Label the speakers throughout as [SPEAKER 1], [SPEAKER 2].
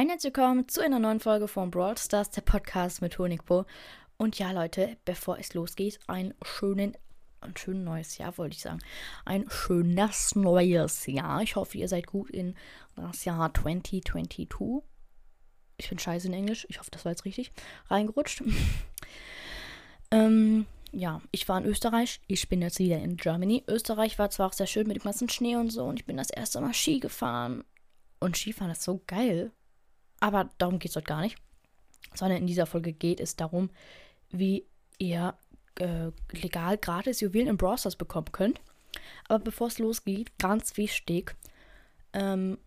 [SPEAKER 1] Ein herzlich willkommen zu einer neuen Folge von Brawl Stars, der Podcast mit Honigbo. Und ja, Leute, bevor es losgeht, einen schönen, ein schönes neues Jahr, wollte ich sagen. Ein schönes neues Jahr. Ich hoffe, ihr seid gut in das Jahr 2022. Ich bin scheiße in Englisch. Ich hoffe, das war jetzt richtig reingerutscht. ähm, ja, ich war in Österreich. Ich bin jetzt wieder in Germany. Österreich war zwar auch sehr schön mit dem ganzen Schnee und so. Und ich bin das erste Mal Ski gefahren. Und Skifahren ist so geil. Aber darum geht es heute gar nicht. Sondern in dieser Folge geht es darum, wie ihr äh, legal gratis Juwelen im Browsers bekommen könnt. Aber bevor es losgeht, ganz wichtig. Ähm,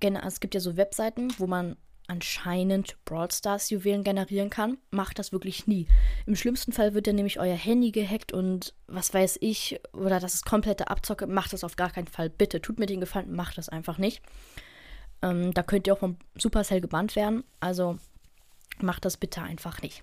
[SPEAKER 1] genau, es gibt ja so Webseiten, wo man anscheinend Brawl Stars Juwelen generieren kann. Macht das wirklich nie. Im schlimmsten Fall wird dann nämlich euer Handy gehackt und was weiß ich, oder das ist komplette Abzocke. Macht das auf gar keinen Fall. Bitte, tut mir den Gefallen, macht das einfach nicht. Ähm, da könnt ihr auch vom Supercell gebannt werden. Also macht das bitte einfach nicht.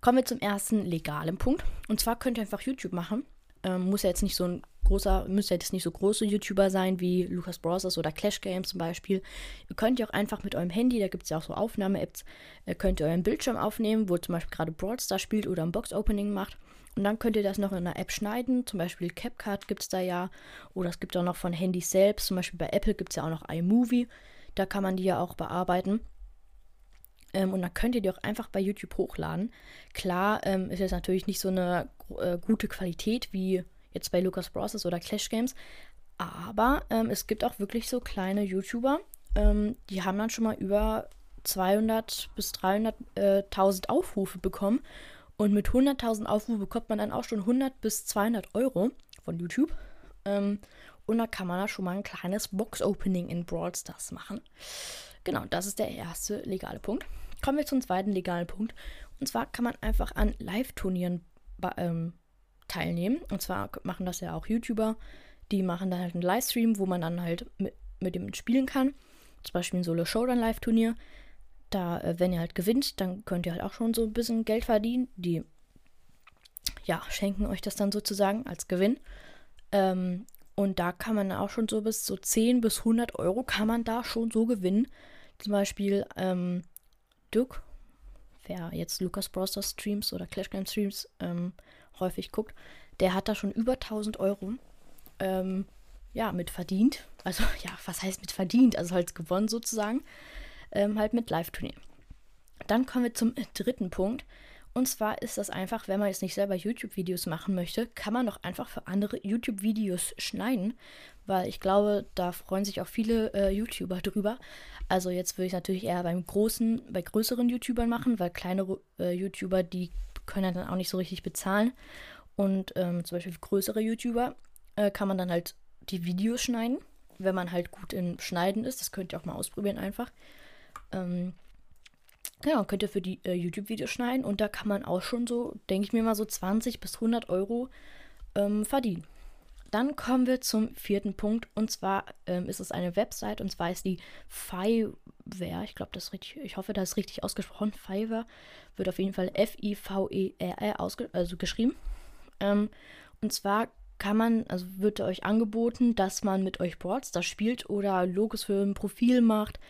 [SPEAKER 1] Kommen wir zum ersten legalen Punkt. Und zwar könnt ihr einfach YouTube machen. Ähm, muss ja jetzt nicht so ein großer, müsst ja jetzt nicht so große YouTuber sein wie Lucas Bros. oder Clash Games zum Beispiel. Ihr könnt ja auch einfach mit eurem Handy, da gibt es ja auch so Aufnahme-Apps, äh, könnt ihr euren Bildschirm aufnehmen, wo zum Beispiel gerade Brawl spielt oder ein Box-Opening macht. Und dann könnt ihr das noch in einer App schneiden. Zum Beispiel CapCut gibt es da ja. Oder es gibt auch noch von Handys selbst. Zum Beispiel bei Apple gibt es ja auch noch iMovie. Da kann man die ja auch bearbeiten. Ähm, und dann könnt ihr die auch einfach bei YouTube hochladen. Klar ähm, ist jetzt natürlich nicht so eine äh, gute Qualität wie jetzt bei Lucas Bros. oder Clash Games. Aber ähm, es gibt auch wirklich so kleine YouTuber, ähm, die haben dann schon mal über 200 bis 300.000 äh, Aufrufe bekommen. Und mit 100.000 Aufrufen bekommt man dann auch schon 100 bis 200 Euro von YouTube. Ähm, und da kann man da schon mal ein kleines Box-Opening in Brawl Stars machen. Genau, das ist der erste legale Punkt. Kommen wir zum zweiten legalen Punkt. Und zwar kann man einfach an Live-Turnieren ähm, teilnehmen. Und zwar machen das ja auch YouTuber. Die machen dann halt einen Livestream, wo man dann halt mit, mit dem spielen kann. Zum Beispiel ein Solo-Showdown-Live-Turnier. Da, äh, wenn ihr halt gewinnt, dann könnt ihr halt auch schon so ein bisschen Geld verdienen. Die, ja, schenken euch das dann sozusagen als Gewinn. Ähm, und da kann man auch schon so bis so 10 bis 100 Euro kann man da schon so gewinnen. Zum Beispiel ähm, Duke, wer jetzt Lucas Bros. Streams oder Clash Game Streams ähm, häufig guckt, der hat da schon über 1000 Euro ähm, ja, mit verdient. Also ja, was heißt mit verdient? Also halt gewonnen sozusagen. Ähm, halt mit Live-Turnier. Dann kommen wir zum dritten Punkt. Und zwar ist das einfach, wenn man jetzt nicht selber YouTube-Videos machen möchte, kann man doch einfach für andere YouTube-Videos schneiden, weil ich glaube, da freuen sich auch viele äh, YouTuber drüber. Also jetzt würde ich natürlich eher beim großen, bei größeren YouTubern machen, weil kleinere äh, YouTuber, die können dann auch nicht so richtig bezahlen. Und ähm, zum Beispiel für größere YouTuber äh, kann man dann halt die Videos schneiden, wenn man halt gut im Schneiden ist. Das könnt ihr auch mal ausprobieren einfach. Ähm, Genau, könnt ihr für die äh, YouTube-Videos schneiden und da kann man auch schon so, denke ich mir mal, so 20 bis 100 Euro ähm, verdienen. Dann kommen wir zum vierten Punkt und zwar ähm, ist es eine Website und zwar ist die Fiverr. Ich glaube, das richtig, ich hoffe, das ist richtig ausgesprochen. Fiverr wird auf jeden Fall F-I-V-E-R-R also geschrieben. Ähm, und zwar kann man, also wird euch angeboten, dass man mit euch Boards das spielt oder Logos für ein Profil macht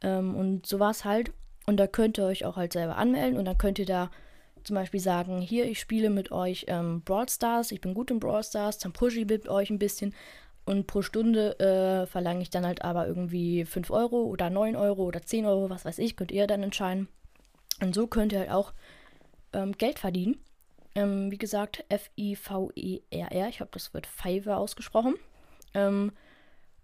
[SPEAKER 1] ähm, und sowas halt. Und da könnt ihr euch auch halt selber anmelden und dann könnt ihr da zum Beispiel sagen, hier, ich spiele mit euch ähm, Brawl Stars, ich bin gut in Brawl Stars, dann pushe ich mit euch ein bisschen und pro Stunde äh, verlange ich dann halt aber irgendwie 5 Euro oder 9 Euro oder 10 Euro, was weiß ich, könnt ihr dann entscheiden. Und so könnt ihr halt auch ähm, Geld verdienen. Ähm, wie gesagt, F-I-V-E-R-R, ich habe das wird Fiverr ausgesprochen. Ähm,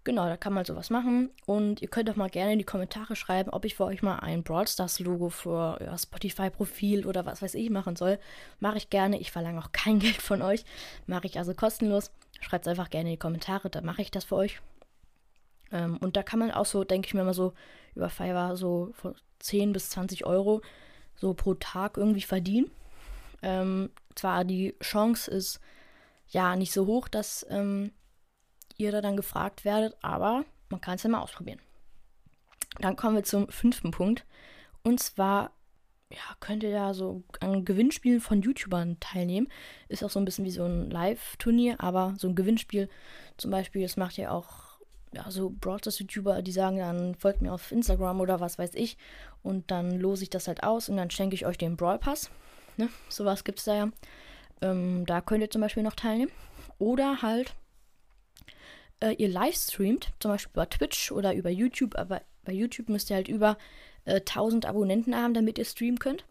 [SPEAKER 1] Genau, da kann man sowas machen. Und ihr könnt auch mal gerne in die Kommentare schreiben, ob ich für euch mal ein Brawl Stars Logo für euer Spotify-Profil oder was weiß ich machen soll. Mache ich gerne. Ich verlange auch kein Geld von euch. Mache ich also kostenlos. Schreibt es einfach gerne in die Kommentare, dann mache ich das für euch. Ähm, und da kann man auch so, denke ich mir mal so, über Fiverr so von 10 bis 20 Euro so pro Tag irgendwie verdienen. Ähm, zwar die Chance ist ja nicht so hoch, dass. Ähm, ihr da dann gefragt werdet, aber man kann es ja mal ausprobieren. Dann kommen wir zum fünften Punkt. Und zwar ja, könnt ihr da so an Gewinnspielen von YouTubern teilnehmen. Ist auch so ein bisschen wie so ein Live-Turnier, aber so ein Gewinnspiel zum Beispiel, das macht ja auch ja, so Broadcast-YouTuber, die sagen dann, folgt mir auf Instagram oder was weiß ich. Und dann lose ich das halt aus und dann schenke ich euch den Brawl Pass. Ne? Sowas gibt es da ja. Ähm, da könnt ihr zum Beispiel noch teilnehmen. Oder halt, äh, ihr livestreamt, zum Beispiel über Twitch oder über YouTube, aber bei YouTube müsst ihr halt über äh, 1000 Abonnenten haben, damit ihr streamen könnt.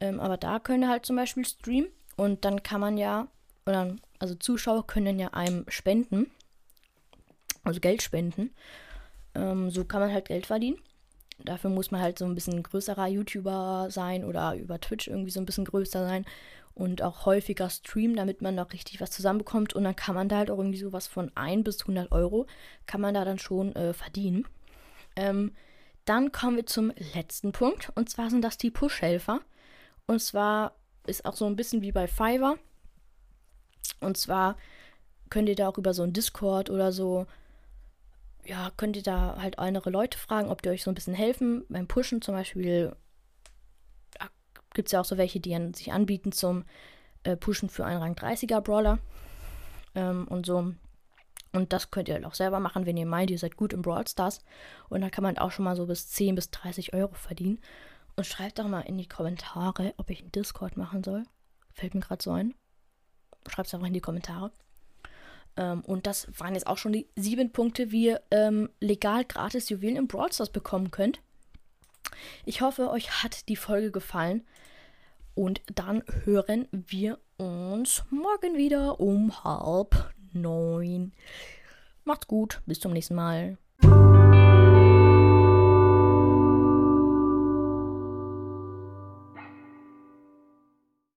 [SPEAKER 1] Ähm, aber da könnt ihr halt zum Beispiel streamen und dann kann man ja, oder, also Zuschauer können ja einem spenden, also Geld spenden. Ähm, so kann man halt Geld verdienen. Dafür muss man halt so ein bisschen größerer YouTuber sein oder über Twitch irgendwie so ein bisschen größer sein und auch häufiger streamen, damit man noch richtig was zusammenbekommt. Und dann kann man da halt auch irgendwie sowas von 1 bis 100 Euro kann man da dann schon äh, verdienen. Ähm, dann kommen wir zum letzten Punkt und zwar sind das die Push-Helfer. Und zwar ist auch so ein bisschen wie bei Fiverr. Und zwar könnt ihr da auch über so ein Discord oder so ja, könnt ihr da halt andere Leute fragen, ob die euch so ein bisschen helfen. Beim Pushen zum Beispiel gibt es ja auch so welche, die sich anbieten zum äh, Pushen für einen Rang 30er Brawler ähm, und so. Und das könnt ihr halt auch selber machen, wenn ihr meint, ihr seid gut im Brawl Stars. Und da kann man auch schon mal so bis 10 bis 30 Euro verdienen. Und schreibt doch mal in die Kommentare, ob ich einen Discord machen soll. Fällt mir gerade so ein. Schreibt es einfach in die Kommentare. Ähm, und das waren jetzt auch schon die sieben Punkte, wie ihr ähm, legal gratis Juwelen im Brawl Stars bekommen könnt. Ich hoffe, euch hat die Folge gefallen. Und dann hören wir uns morgen wieder um halb neun. Macht's gut, bis zum nächsten Mal.